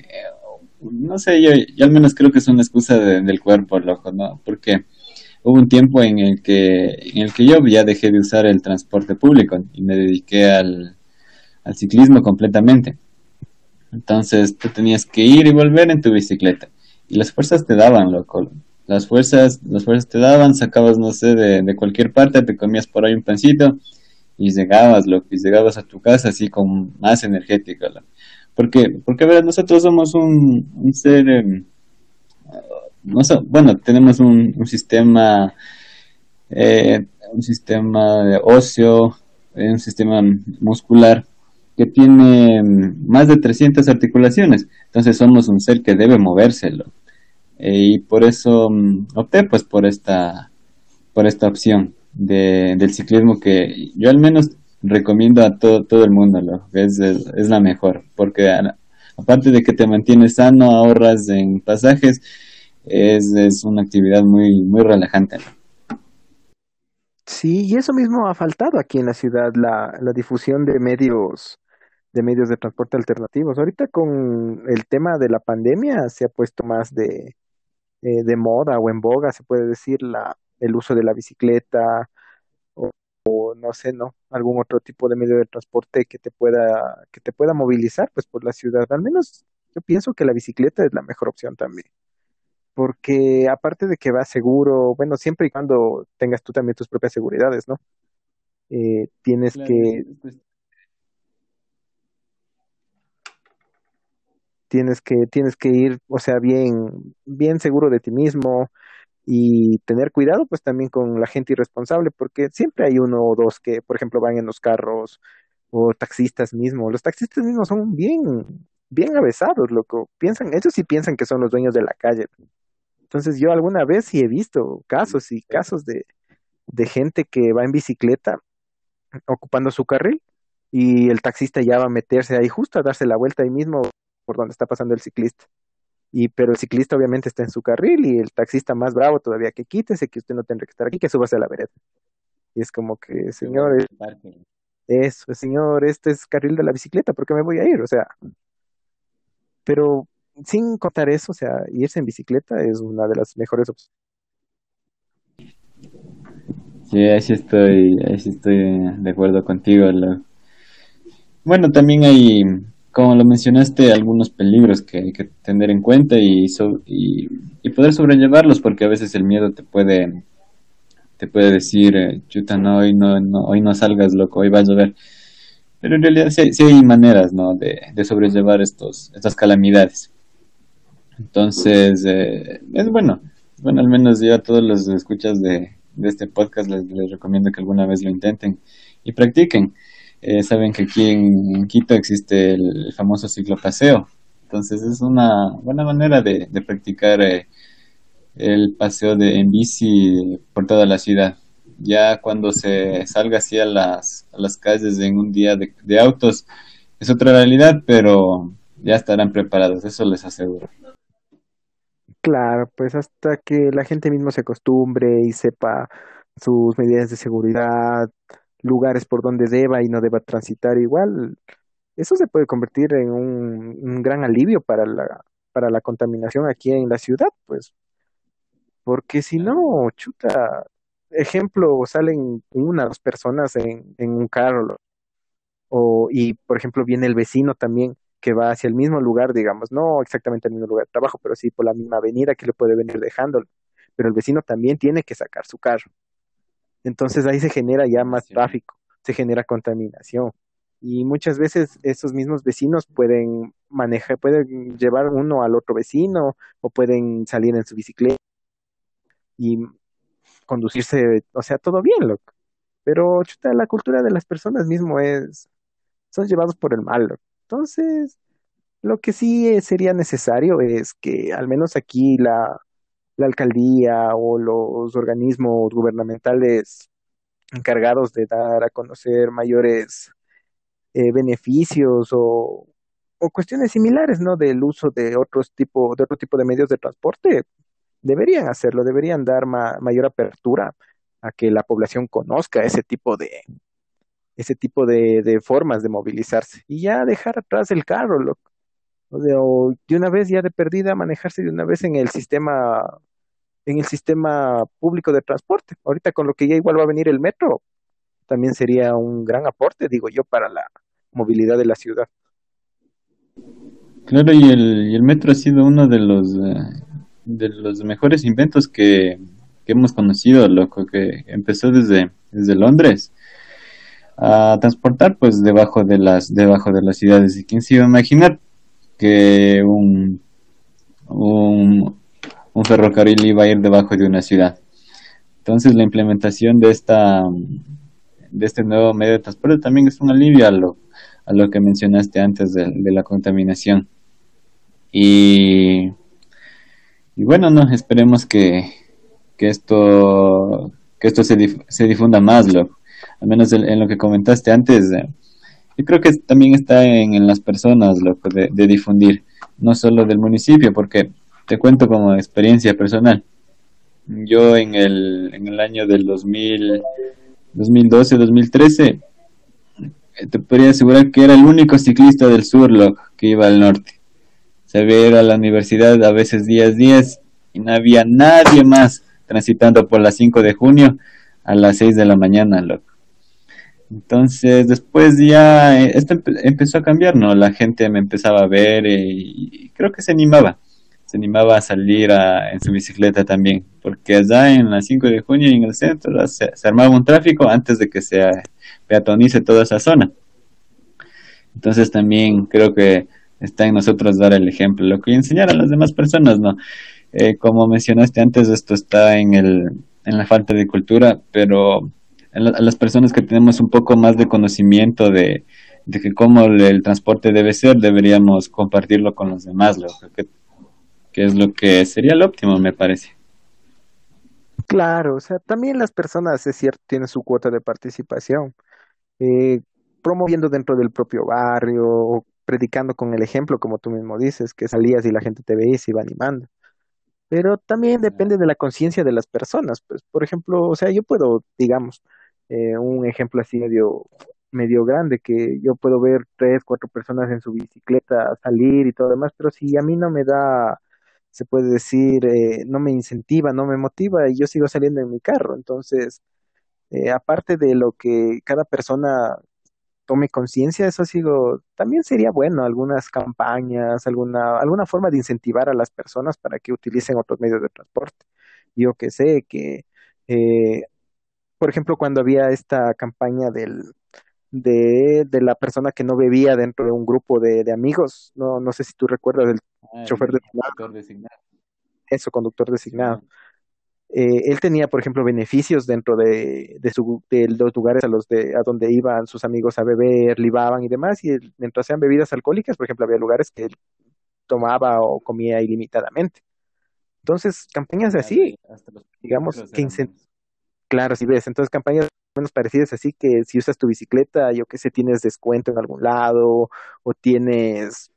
Speaker 1: no sé, yo, al menos creo que es una excusa del cuerpo, loco, ¿no? Porque hubo un tiempo en el que en el que yo ya dejé de usar el transporte público y me dediqué al, al ciclismo completamente. Entonces tú tenías que ir y volver en tu bicicleta y las fuerzas te daban, loco. Las fuerzas, las fuerzas te daban, sacabas, no sé, de, de cualquier parte, te comías por ahí un pancito y llegabas, loco, y llegabas a tu casa así con más energética, loco. Porque, porque nosotros somos un, ser, no bueno, tenemos un, un sistema, eh, un sistema de ocio, eh, un sistema muscular que tiene em, más de 300 articulaciones. Entonces somos un ser que debe movérselo. eh, y por eso mm, opté pues por esta, por esta opción de, del ciclismo que yo al menos recomiendo a todo, todo el mundo, es, es, la mejor, porque aparte de que te mantienes sano, ahorras en pasajes, es, es una actividad muy, muy relajante.
Speaker 2: Sí, y eso mismo ha faltado aquí en la ciudad, la, la difusión de medios, de medios de transporte alternativos. Ahorita con el tema de la pandemia se ha puesto más de, eh, de moda o en boga, se puede decir, la, el uso de la bicicleta o, no sé, ¿no? Algún otro tipo de medio de transporte que te pueda, que te pueda movilizar pues por la ciudad. Al menos yo pienso que la bicicleta es la mejor opción también porque aparte de que va seguro, bueno, siempre y cuando tengas tú también tus propias seguridades, ¿no? Eh, tienes que tienes que tienes que ir, o sea, bien bien seguro de ti mismo y tener cuidado pues también con la gente irresponsable, porque siempre hay uno o dos que, por ejemplo, van en los carros o taxistas mismos. Los taxistas mismos son bien bien avesados, loco. Piensan, ellos sí piensan que son los dueños de la calle. Entonces yo alguna vez sí he visto casos y casos de, de gente que va en bicicleta ocupando su carril y el taxista ya va a meterse ahí justo a darse la vuelta ahí mismo por donde está pasando el ciclista. Y pero el ciclista obviamente está en su carril y el taxista más bravo todavía que quítese, que usted no tendrá que estar aquí, que súbase a la vereda. Y es como que, señor, eso, señor, este es carril de la bicicleta, ¿por qué me voy a ir? O sea, pero sin contar eso, o sea, irse en bicicleta es una de las mejores opciones.
Speaker 1: Sí, ahí sí estoy, estoy de acuerdo contigo. Bueno, también hay, como lo mencionaste, algunos peligros que hay que tener en cuenta y, y, poder sobrellevarlos, porque a veces el miedo te puede, te puede decir, eh, chuta, no, hoy no, hoy no salgas, loco, hoy va a llover. Pero en realidad sí, sí hay maneras, ¿no? De, sobrellevar estos, estas calamidades. Entonces, eh, es bueno. Bueno, al menos yo a todos los escuchas de este podcast les, recomiendo que alguna vez lo intenten y practiquen. Eh, saben que aquí en, Quito existe el, famoso ciclopaseo. Entonces es una buena manera de, practicar eh, el paseo de, en bici por toda la ciudad. Ya cuando se salga así a las, a las calles en un día de, de autos es otra realidad, pero ya estarán preparados, eso les aseguro.
Speaker 2: Claro, pues hasta que la gente mismo se acostumbre y sepa sus medidas de seguridad, lugares por donde deba y no deba transitar igual, eso se puede convertir en un, gran alivio para la, para la contaminación aquí en la ciudad, pues, porque si no, chuta, ejemplo, salen una o dos personas en, en un carro, o, y por ejemplo viene el vecino también que va hacia el mismo lugar, digamos, no exactamente el mismo lugar de trabajo, pero sí por la misma avenida que le puede venir dejando, pero el vecino también tiene que sacar su carro. Entonces ahí se genera ya más tráfico, se genera contaminación. Y muchas veces esos mismos vecinos pueden manejar, pueden llevar uno al otro vecino o pueden salir en su bicicleta y conducirse, o sea, todo bien, loco. Pero chuta, la cultura de las personas mismo es, son llevados por el mal, loco. Entonces, lo que sí eh, sería necesario es que al menos aquí la, la alcaldía o los organismos gubernamentales encargados de dar a conocer mayores eh, beneficios o, o, cuestiones similares, ¿no? Del uso de otros tipo, de otro tipo de medios de transporte, deberían hacerlo, deberían dar mayor apertura a que la población conozca ese tipo de, ese tipo de, de formas de movilizarse y ya dejar atrás el carro, loco. O de, una vez ya de perdida manejarse de una vez en el sistema en el sistema público de transporte. Ahorita con lo que ya igual va a venir el metro, también sería un gran aporte, digo yo, para la movilidad de la ciudad.
Speaker 1: Claro, y el, metro ha sido uno de los eh, mejores inventos que, hemos conocido, loco, que empezó desde, Londres a transportar pues debajo de las debajo de las ciudades y quién se iba a imaginar que un, ferrocarril iba a ir debajo de una ciudad. Entonces la implementación de esta de este nuevo medio de transporte también es un alivio a lo, a lo que mencionaste antes de, la contaminación. Y y bueno, no, esperemos que, que esto, que esto se, se difunda más, loco. Al menos en, en lo que comentaste antes, eh, yo creo que también está en, en las personas, loco, de, de difundir, no solo del municipio, porque te cuento como experiencia personal. Yo en el, en el año del 2000, 2012-2013, te podría asegurar que era el único ciclista del sur, loco, que iba al norte. Se ir a la universidad a veces días, días, y no había nadie más transitando por las 5 de junio a las 6 de la mañana, loco. Entonces, después ya eh, esto empe- empezó a cambiar, ¿no? La gente me empezaba a ver eh, y creo que se animaba. Se animaba a salir en su bicicleta también, porque allá en la 5 de junio en el centro se, armaba un tráfico antes de que se peatonice toda esa zona. Entonces también creo que está en nosotros dar el ejemplo, lo que enseñar a las demás personas, ¿no? Eh, como mencionaste antes, esto está en el, en la falta de cultura, pero a, la- a las personas que tenemos un poco más de conocimiento de, que cómo el, el transporte debe ser, deberíamos compartirlo con los demás, lo que, que es lo que sería lo óptimo, me parece.
Speaker 2: Claro, o sea, también las personas, es cierto, tienen su cuota de participación, eh, promoviendo dentro del propio barrio, predicando con el ejemplo, como tú mismo dices, que salías y la gente te veía y se iba animando. Pero también depende de la conciencia de las personas. Pues, por ejemplo, o sea, yo puedo, digamos, eh, un ejemplo así medio, medio grande, que yo puedo ver tres, cuatro personas en su bicicleta salir y todo demás, pero si a mí no me da, se puede decir, eh, no me incentiva, no me motiva, y yo sigo saliendo en mi carro. Entonces, eh, aparte de lo que cada persona tome conciencia, eso sigo, también sería bueno algunas campañas, alguna, alguna forma de incentivar a las personas para que utilicen otros medios de transporte. Yo que sé que, eh, por ejemplo, cuando había esta campaña del, de, la persona que no bebía dentro de un grupo de, amigos, no, no sé si tú recuerdas del
Speaker 1: Ah,
Speaker 2: chofer designado,
Speaker 1: conductor designado.
Speaker 2: eso, conductor designado. Eh, él tenía, por ejemplo, beneficios dentro de, de, su, de los lugares a los de, a donde iban sus amigos a beber, libaban y demás, y él, mientras sean bebidas alcohólicas, por ejemplo, había lugares que él tomaba o comía ilimitadamente. Entonces, campañas así,
Speaker 1: y hasta los
Speaker 2: digamos, que
Speaker 1: eran
Speaker 2: incen-
Speaker 1: buenos.
Speaker 2: claro, si ves, entonces campañas menos parecidas así que si usas tu bicicleta, yo que sé, tienes descuento en algún lado o tienes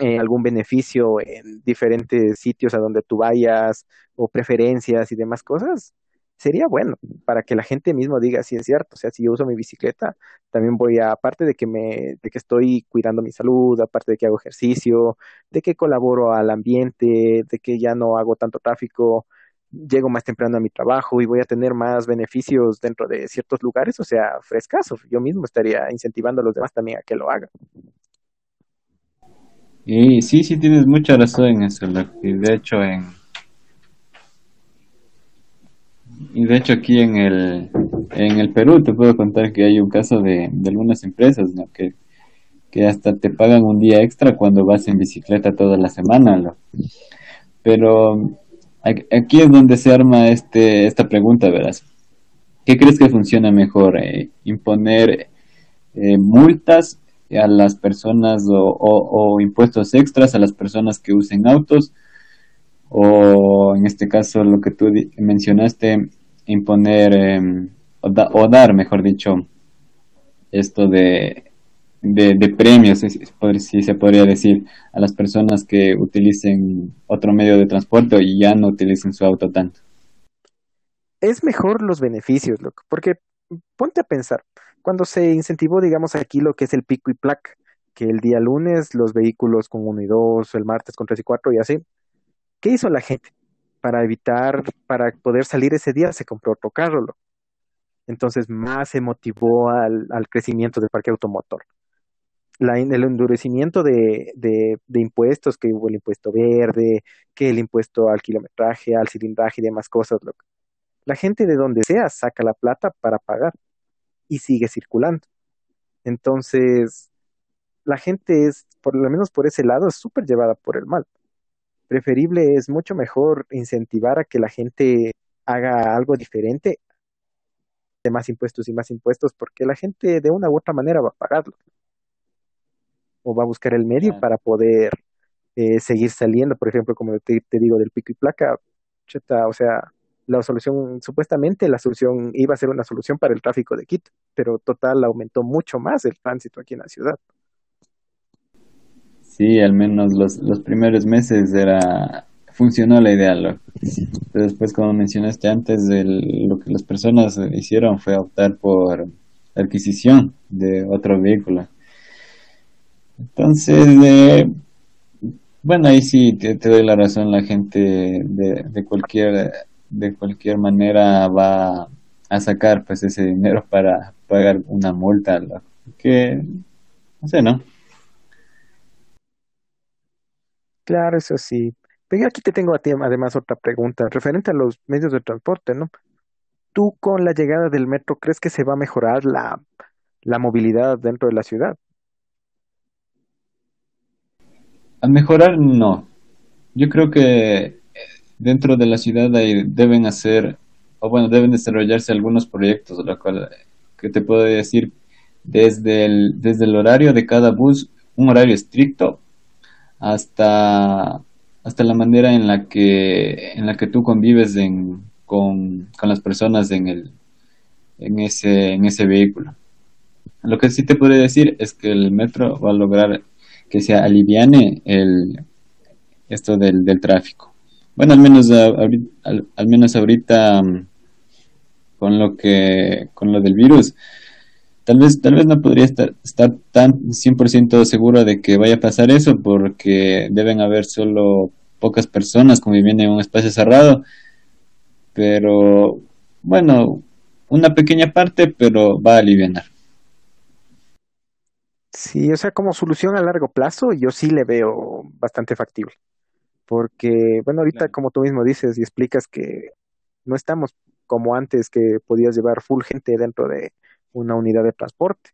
Speaker 2: eh, algún beneficio en diferentes sitios a donde tú vayas o preferencias y demás cosas, sería bueno para que la gente mismo diga, sí es cierto, o sea, si yo uso mi bicicleta, también voy a, aparte de que me, de que estoy cuidando mi salud, aparte de que hago ejercicio, de que colaboro al ambiente, de que ya no hago tanto tráfico, llego más temprano a mi trabajo y voy a tener más beneficios dentro de ciertos lugares, o sea, frescaso, yo mismo estaría incentivando a los demás también a que lo hagan.
Speaker 1: Y sí, sí, tienes mucha razón en eso, loco. Y de hecho, en, y de hecho aquí en el, en el Perú te puedo contar que hay un caso de, de algunas empresas, ¿no? Que, que hasta te pagan un día extra cuando vas en bicicleta toda la semana, ¿no? Pero aquí es donde se arma este, esta pregunta, verás. ¿Qué crees que funciona mejor? Eh, ¿imponer eh, multas a las personas o, impuestos extras a las personas que usen autos? O en este caso lo que tú mencionaste, imponer eh, o, da- o dar, mejor dicho, esto de, de, premios, si, si se podría decir, a las personas que utilicen otro medio de transporte y ya no utilicen su auto tanto.
Speaker 2: es mejor los beneficios, porque ponte a pensar, cuando se incentivó, digamos, aquí lo que es el pico y placa, que el día lunes los vehículos con uno y dos, el martes con tres y cuatro y así, ¿qué hizo la gente? Para evitar, para poder salir ese día, se compró otro carro, loco. Entonces más se motivó al, al crecimiento del parque automotor. La, el endurecimiento de, de, de impuestos, que hubo el impuesto verde, que el impuesto al kilometraje, al cilindraje y demás cosas, loco. La gente de donde sea saca la plata para pagar y sigue circulando. Entonces, la gente es, por lo menos por ese lado, es súper llevada por el mal. Preferible es mucho mejor incentivar a que la gente haga algo diferente, de más impuestos y más impuestos, porque la gente de una u otra manera va a pagarlo o va a buscar el medio
Speaker 1: Claro.
Speaker 2: para poder eh, seguir saliendo, por ejemplo, como te, te digo, del pico y placa, chuta, o sea, la solución, supuestamente la solución iba a ser una solución para el tráfico de Quito, pero total aumentó mucho más el tránsito aquí en la ciudad.
Speaker 1: Sí, al menos los, los primeros meses era funcionó la idea. Lo, después, como mencionaste antes, lo que las personas hicieron fue optar por adquisición de otro vehículo. Entonces, eh, bueno, ahí sí te, doy la razón. La gente de, de cualquier de cualquier manera va a sacar pues ese dinero para pagar una multa, que no sé, ¿no?
Speaker 2: Claro, eso sí. Pero aquí te tengo a ti además otra pregunta referente a los medios de transporte, ¿no? ¿Tú con la llegada del metro crees que se va a mejorar la, la movilidad dentro de la ciudad?
Speaker 1: A mejorar, no. Yo creo que dentro de la ciudad ahí deben hacer, o bueno, deben desarrollarse algunos proyectos, lo cual que te puedo decir desde el, desde el horario de cada bus, un horario estricto, hasta, hasta la manera en la que, en la que tú convives con, las personas en, el, en, ese, en ese vehículo. Lo que sí te puedo decir es que el metro va a lograr que se aliviane el, esto del, del tráfico. Bueno, al menos, menos ahorita mm, con lo que con lo del virus Tal vez, tal vez no podría estar, estar tan 100% seguro de que vaya a pasar eso porque deben haber solo pocas personas conviviendo en un espacio cerrado. Pero bueno, una pequeña parte, pero va a aliviar.
Speaker 2: Sí, o sea, como solución a largo plazo, yo sí le veo bastante factible. Porque, bueno, ahorita como tú mismo dices y explicas que no estamos como antes que podías llevar full gente dentro de una unidad de transporte.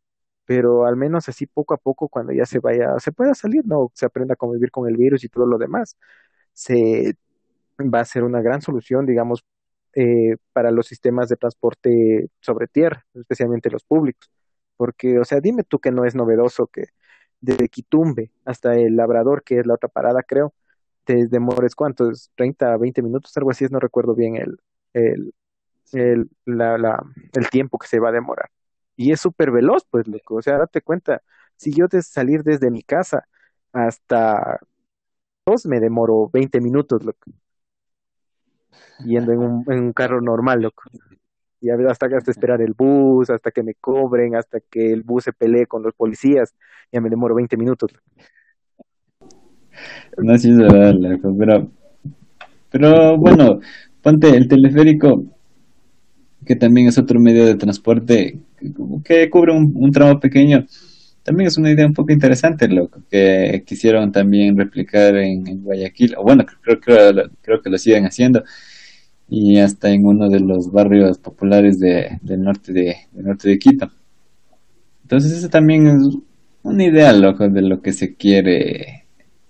Speaker 2: Pero al menos así poco a poco, cuando ya se vaya, se pueda salir, ¿no? Se aprenda a convivir con el virus y todo lo demás, se va a ser una gran solución, digamos, eh, para los sistemas de transporte sobre tierra, especialmente los públicos. Porque, o sea, dime tú que no es novedoso que desde Quitumbe hasta el Labrador, que es la otra parada, creo, te demores cuántos, 30, 20 minutos, algo así, no recuerdo bien el, el, el, la, la, el tiempo que se va a demorar y es súper veloz, pues, loco. O sea, date cuenta, si yo de salir desde mi casa hasta dos me demoro 20 minutos, loco. Yendo en un, en un carro normal, loco. Y hasta, hasta esperar el bus, hasta que me cobren, hasta que el bus se pelee con los policías, ya me demoro 20 minutos.
Speaker 1: No, sí es verdad, loco, pero, pero bueno, ponte el teleférico, que también es otro medio de transporte que cubre un, tramo pequeño. También es una idea un poco interesante, lo que quisieron también replicar en, Guayaquil, o bueno, creo, creo, creo que lo siguen haciendo, y hasta en uno de los barrios populares de, del, norte de, del norte de Quito. Entonces, eso también es una idea, loco, de lo que se quiere,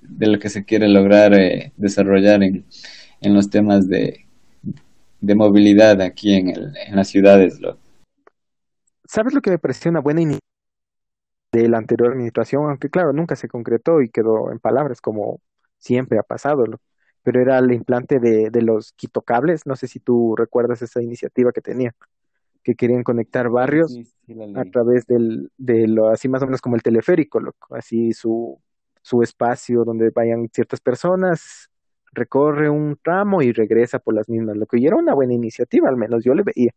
Speaker 1: de lo que se quiere lograr eh, desarrollar en, en los temas de, de movilidad aquí en, el, en las ciudades, loco.
Speaker 2: ¿Sabes lo que me pareció una buena iniciativa de la anterior administración? Aunque claro, nunca se concretó y quedó en palabras como siempre ha pasado, pero era el implante de, de los quitocables. No sé si tú recuerdas esa iniciativa que tenía, que querían conectar barrios a través del, de lo, así más o menos como el teleférico, así su, su espacio donde vayan ciertas personas, recorre un tramo y regresa por las mismas, lo que era una buena iniciativa, al menos yo le veía.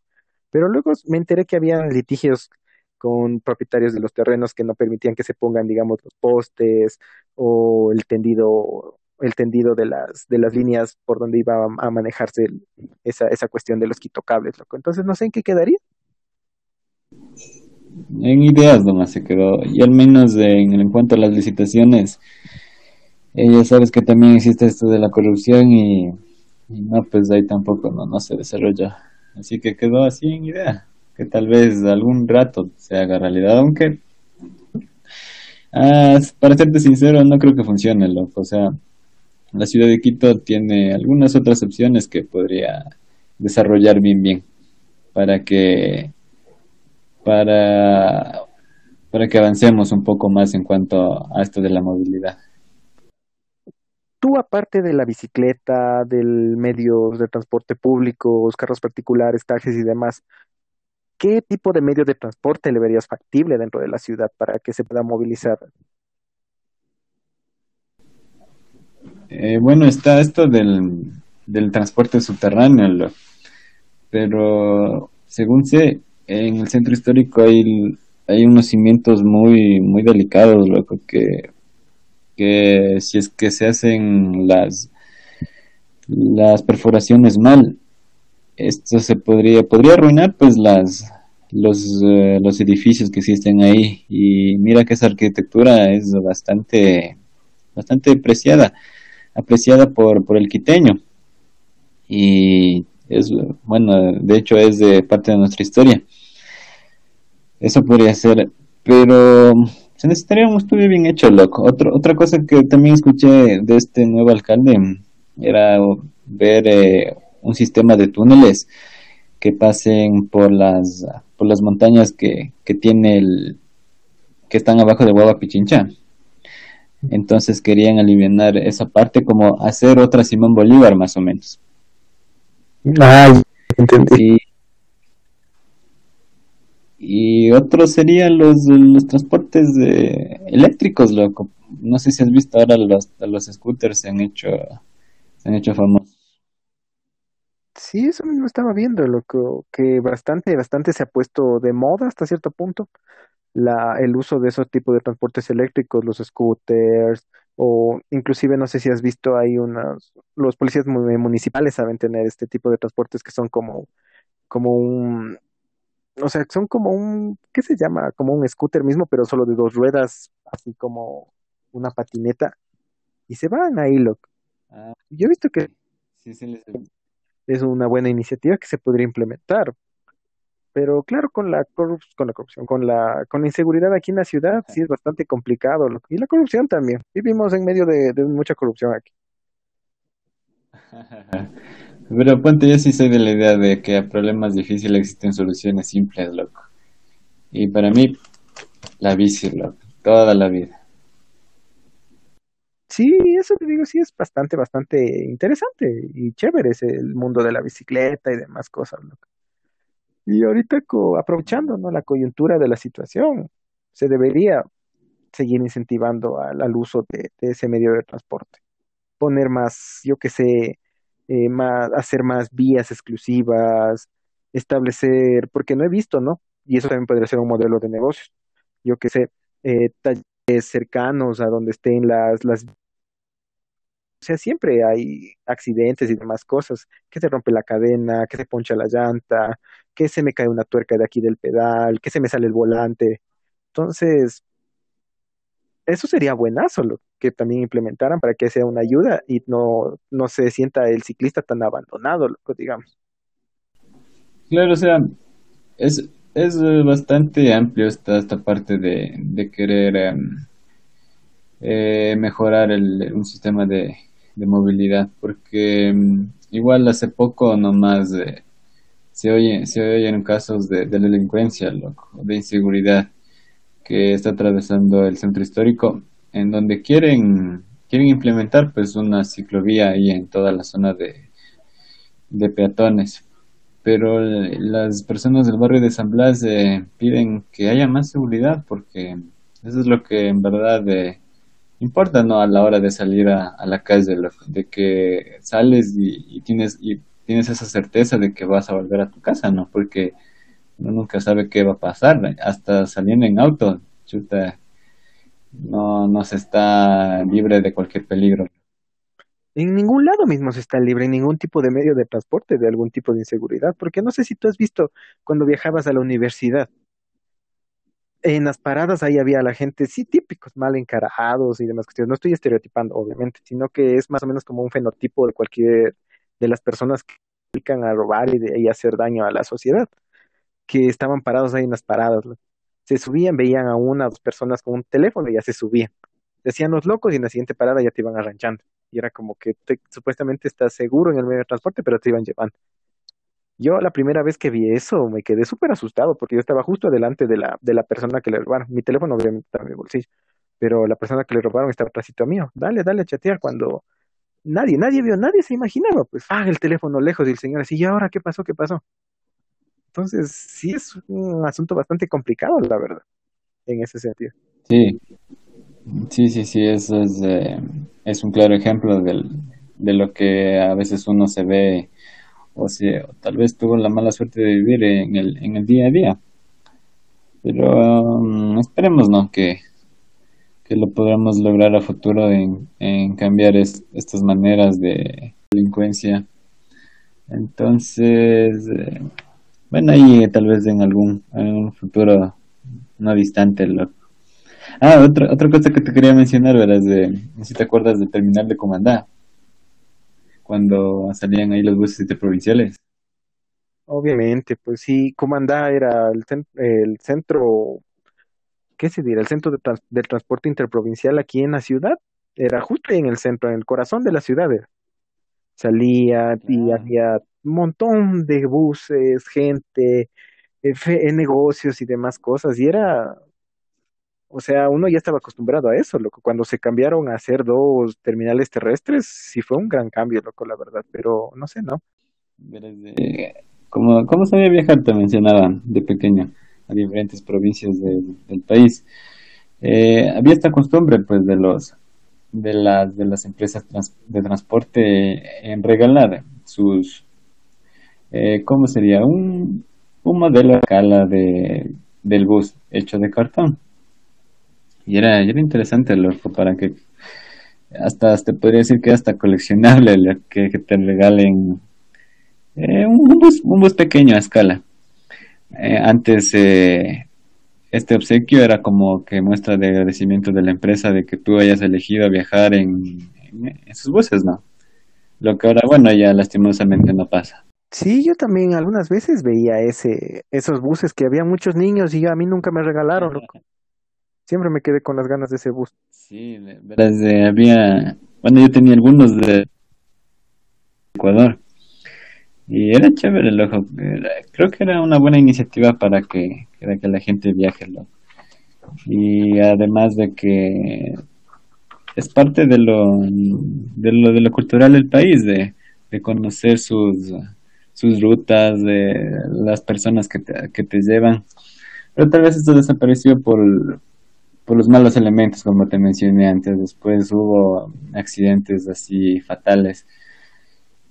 Speaker 2: Pero luego me enteré que había litigios con propietarios de los terrenos que no permitían que se pongan, digamos, los postes o el tendido el tendido de las de las líneas por donde iba a, manejarse esa, esa cuestión de los quitocables, loco. Entonces no sé en qué quedaría.
Speaker 1: En ideas nomás se quedó. Y al menos en, en cuanto a las licitaciones, eh, ya sabes que también existe esto de la corrupción y, no, pues ahí tampoco no, no se desarrolla Así que quedó así en idea, que tal vez algún rato se haga realidad, aunque ah, para serte sincero no creo que funcione, loco. O sea, la ciudad de Quito tiene algunas otras opciones que podría desarrollar bien bien para que para para que avancemos un poco más en cuanto a esto de la movilidad.
Speaker 2: tú aparte de la bicicleta, del medio de transporte público, carros particulares, taxis y demás, ¿qué tipo de medio de transporte le verías factible dentro de la ciudad para que se pueda movilizar?
Speaker 1: Eh, bueno, está esto del, del transporte subterráneo, lo- pero según sé, en el centro histórico hay, hay unos cimientos muy, muy delicados, loco, que, que si es que se hacen las, las perforaciones mal, esto se podría, podría arruinar pues las, los, eh, los edificios que existen ahí. Y mira que esa arquitectura es bastante, bastante apreciada, apreciada por, por el quiteño. Y es, bueno, de hecho es de parte de nuestra historia. Eso podría ser, pero se necesitaría un estudio bien hecho, loco. Otro, otra cosa que también escuché de este nuevo alcalde era ver eh, un sistema de túneles que pasen por las por las montañas que, que tiene el que están abajo de Hueva Pichincha. Entonces querían aliviar esa parte como hacer otra Simón Bolívar más o menos.
Speaker 2: Ah, entendí.
Speaker 1: Y, otro serían los, los transportes eléctricos, loco. No sé si has visto ahora los, los scooters se han hecho se han hecho famosos.
Speaker 2: Sí, eso mismo estaba viendo, lo que, bastante, bastante se ha puesto de moda hasta cierto punto la, el uso de esos tipos de transportes eléctricos, los scooters, o inclusive no sé si has visto hay unas, los policías mu- municipales saben tener este tipo de transportes que son como, como un, o sea, son como un, ¿qué se llama? Como un scooter mismo, pero solo de dos ruedas, así como una patineta, y se van ahí, loco.
Speaker 1: Ah,
Speaker 2: Yo he visto que
Speaker 1: sí, sí, les...
Speaker 2: es una buena iniciativa que se podría implementar. Pero claro, con la corrup- con la corrupción, con la, con la inseguridad aquí en la ciudad, sí es bastante complicado. loco. Y la corrupción también. Vivimos en medio de, de mucha corrupción aquí.
Speaker 1: Pero ponte, yo sí soy de la idea de que a problemas difíciles existen soluciones simples, loco. Y para mí, la bici, loco, toda la vida.
Speaker 2: Sí, eso te digo, sí es bastante, bastante interesante y chévere es el mundo de la bicicleta y demás cosas, loco. Y ahorita aprovechando, ¿no? la coyuntura de la situación, se debería seguir incentivando al, al uso de, de ese medio de transporte. poner más, yo qué sé, eh, más, hacer más vías exclusivas, establecer, porque no he visto, ¿no? Y eso también podría ser un modelo de negocios. Yo qué sé, eh, talleres cercanos a donde estén las, las, o sea, siempre hay accidentes y demás cosas, que se rompe la cadena, que se poncha la llanta, que se me cae una tuerca de aquí del pedal, que se me sale el volante. Entonces, eso sería buenazo lo que también implementaran para que sea una ayuda y no, no se sienta el ciclista tan abandonado, loco, digamos.
Speaker 1: Claro, o sea, es, es bastante amplio esta, esta parte de, de querer em, eh, mejorar el, un sistema de, de movilidad, porque em, igual hace poco nomás eh, se oye, se oyen casos de, de delincuencia, loco, de inseguridad que está atravesando el centro histórico, en donde quieren, quieren implementar pues una ciclovía ahí en toda la zona de, de peatones. Pero las personas del barrio de San Blas eh, piden que haya más seguridad porque eso es lo que en verdad eh, importa, ¿no? A la hora de salir a, a la calle, de que sales y, y tienes y tienes esa certeza de que vas a volver a tu casa, ¿no? Porque uno nunca sabe qué va a pasar, hasta saliendo en auto, chuta, no, no se está libre de cualquier peligro.
Speaker 2: En ningún lado mismo se está libre, en ningún tipo de medio de transporte de algún tipo de inseguridad, porque no sé si tú has visto cuando viajabas a la universidad, en las paradas ahí había la gente, sí, típicos, mal encarajados y demás cuestiones. No estoy estereotipando, obviamente, sino que es más o menos como un fenotipo de cualquier de las personas que dedican a robar y, de, y hacer daño a la sociedad. Que estaban parados ahí en las paradas. Se subían, veían a una o dos personas con un teléfono y ya se subían. Se hacían los locos y en la siguiente parada ya te iban arranchando. Y era como que te- supuestamente estás seguro en el medio de transporte, pero te iban llevando. Yo la primera vez que vi eso me quedé súper asustado porque yo estaba justo delante de la, de la persona que le robaron. Mi teléfono obviamente estaba en mi bolsillo, pero la persona que le robaron estaba atrásito mío. Dale, dale a chatear cuando nadie, nadie vio, nadie se imaginaba, pues, ah, el teléfono lejos y el señor así, ¿y ahora qué pasó? ¿Qué pasó? Entonces, sí es un asunto bastante complicado, la verdad, en ese sentido.
Speaker 1: Sí, sí, sí, sí, eso es, eh, es un claro ejemplo de lo que a veces uno se ve, o sea, tal vez tuvo la mala suerte de vivir en el, en el día a día. Pero um, esperemos, ¿no? Que, que lo podamos lograr a futuro en, en cambiar estas maneras de delincuencia. Entonces, eh, bueno, ahí tal vez en algún, en un futuro no distante. Lo... Ah, otra, otra cosa que te quería mencionar, verás, de, si te acuerdas del terminal de Comandá, cuando salían ahí los buses interprovinciales.
Speaker 2: Obviamente, pues sí, Comandá era el, el centro ¿qué se dirá? El centro de del transporte interprovincial aquí en la ciudad era justo en el centro, en el corazón de la ciudad. Salía y había un montón de buses, gente, eh, negocios y demás cosas. Y era, o sea, uno ya estaba acostumbrado a eso, loco. Cuando se cambiaron a hacer dos terminales terrestres, sí fue un gran cambio, loco, la verdad. Pero no sé, ¿no?
Speaker 1: ¿Cómo, cómo sabía viajar? Te mencionaban de pequeño a diferentes provincias del país. Eh, había esta costumbre, pues, de los de las de las empresas de transporte en regalar sus eh, cómo sería un, un modelo a escala de del bus hecho de cartón y era, era interesante loco para que hasta te podría decir que hasta coleccionable que, te regalen eh, un, bus, un bus pequeño a escala eh, antes eh, este obsequio era como que muestra de agradecimiento de la empresa de que tú hayas elegido viajar en, en, sus buses, ¿no? Lo que ahora, bueno, ya lastimosamente no pasa.
Speaker 2: Sí, yo también algunas veces veía ese, esos buses que había muchos niños y a mí nunca me regalaron, Siempre me quedé con las ganas de ese bus.
Speaker 1: Sí, había, bueno, yo tenía algunos de Ecuador y era chévere, loco. creo que era una buena iniciativa para que, que la gente viaje. Y además de que es parte de lo, de lo, de lo cultural del país, de, de conocer sus, sus rutas, de las personas que te, que te llevan. Pero tal vez esto desapareció por, por los malos elementos, como te mencioné antes. Después hubo accidentes así fatales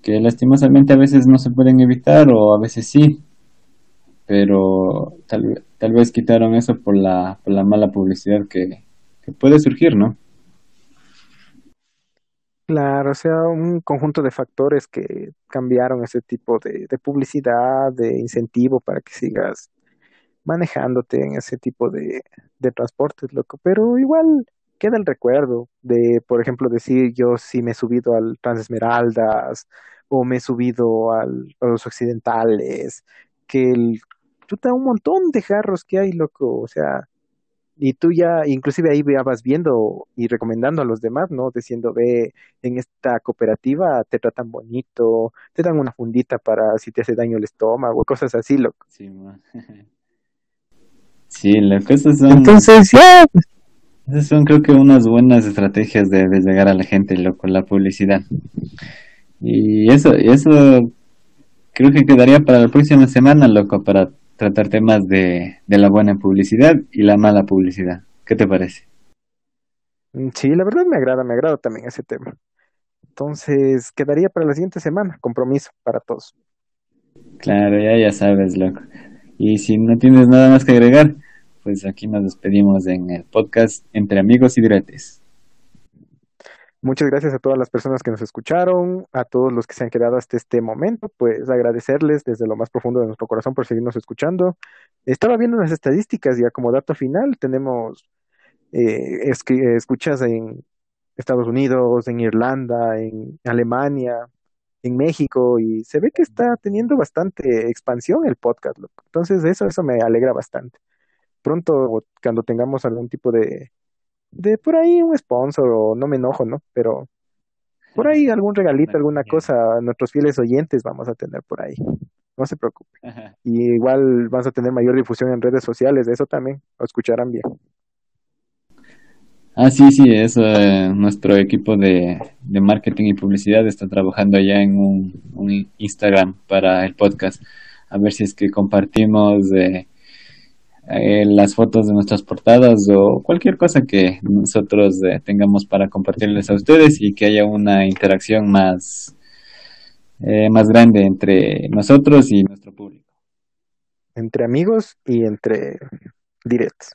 Speaker 1: que lastimosamente a veces no se pueden evitar o a veces sí, pero tal, tal vez quitaron eso por la, por la mala publicidad que, puede surgir, ¿no?
Speaker 2: Claro, o sea, un conjunto de factores que cambiaron ese tipo de, de publicidad, de incentivo para que sigas manejándote en ese tipo de, de transportes, loco. Pero igual queda el recuerdo de, por ejemplo, decir yo sí me he subido al Transesmeraldas o me he subido al, a los occidentales, que el, da un montón de jarros que hay, loco, o sea, y tú ya, inclusive ahí vas viendo y recomendando a los demás, ¿no? Diciendo, ve, en esta cooperativa te tratan bonito, te dan una fundita para si te hace daño el estómago, cosas así, loco.
Speaker 1: Sí, sí loco, son...
Speaker 2: Entonces, ya...
Speaker 1: Esas son creo que unas buenas estrategias de, de llegar a la gente, loco, la publicidad. Y eso, eso creo que quedaría para la próxima semana, loco, para tratar temas de, de la buena publicidad y la mala publicidad. ¿Qué te parece?
Speaker 2: Mm, sí, la verdad me agrada, me agrada también ese tema. Entonces, quedaría para la siguiente semana, compromiso para todos.
Speaker 1: Claro, ya ya sabes, loco. Y si no tienes nada más que agregar, pues aquí nos despedimos en el podcast Entre Amigos y Diretes.
Speaker 2: Muchas gracias a todas las personas que nos escucharon, a todos los que se han quedado hasta este momento, pues agradecerles desde lo más profundo de nuestro corazón por seguirnos escuchando. Estaba viendo las estadísticas ya como dato final tenemos eh, escuchas en Estados Unidos, en Irlanda, en Alemania, en México y se ve que está teniendo bastante expansión el podcast. Entonces eso, eso me alegra bastante. Pronto, cuando tengamos algún tipo de de por ahí un sponsor o no me enojo, ¿no? Pero por ahí algún regalito, alguna cosa nuestros fieles oyentes vamos a tener por ahí. No se preocupe. Y igual vamos a tener mayor difusión en redes sociales, de eso también, lo escucharán bien.
Speaker 1: Ah, sí, sí, eso, eh, nuestro equipo de, de marketing y publicidad está trabajando ya en un, un Instagram para el podcast. A ver si es que compartimos eh, eh, las fotos de nuestras portadas o cualquier cosa que nosotros eh, tengamos para compartirles a ustedes y que haya una interacción más, eh, más grande entre nosotros y nuestro público.
Speaker 2: Entre amigos y entre directs.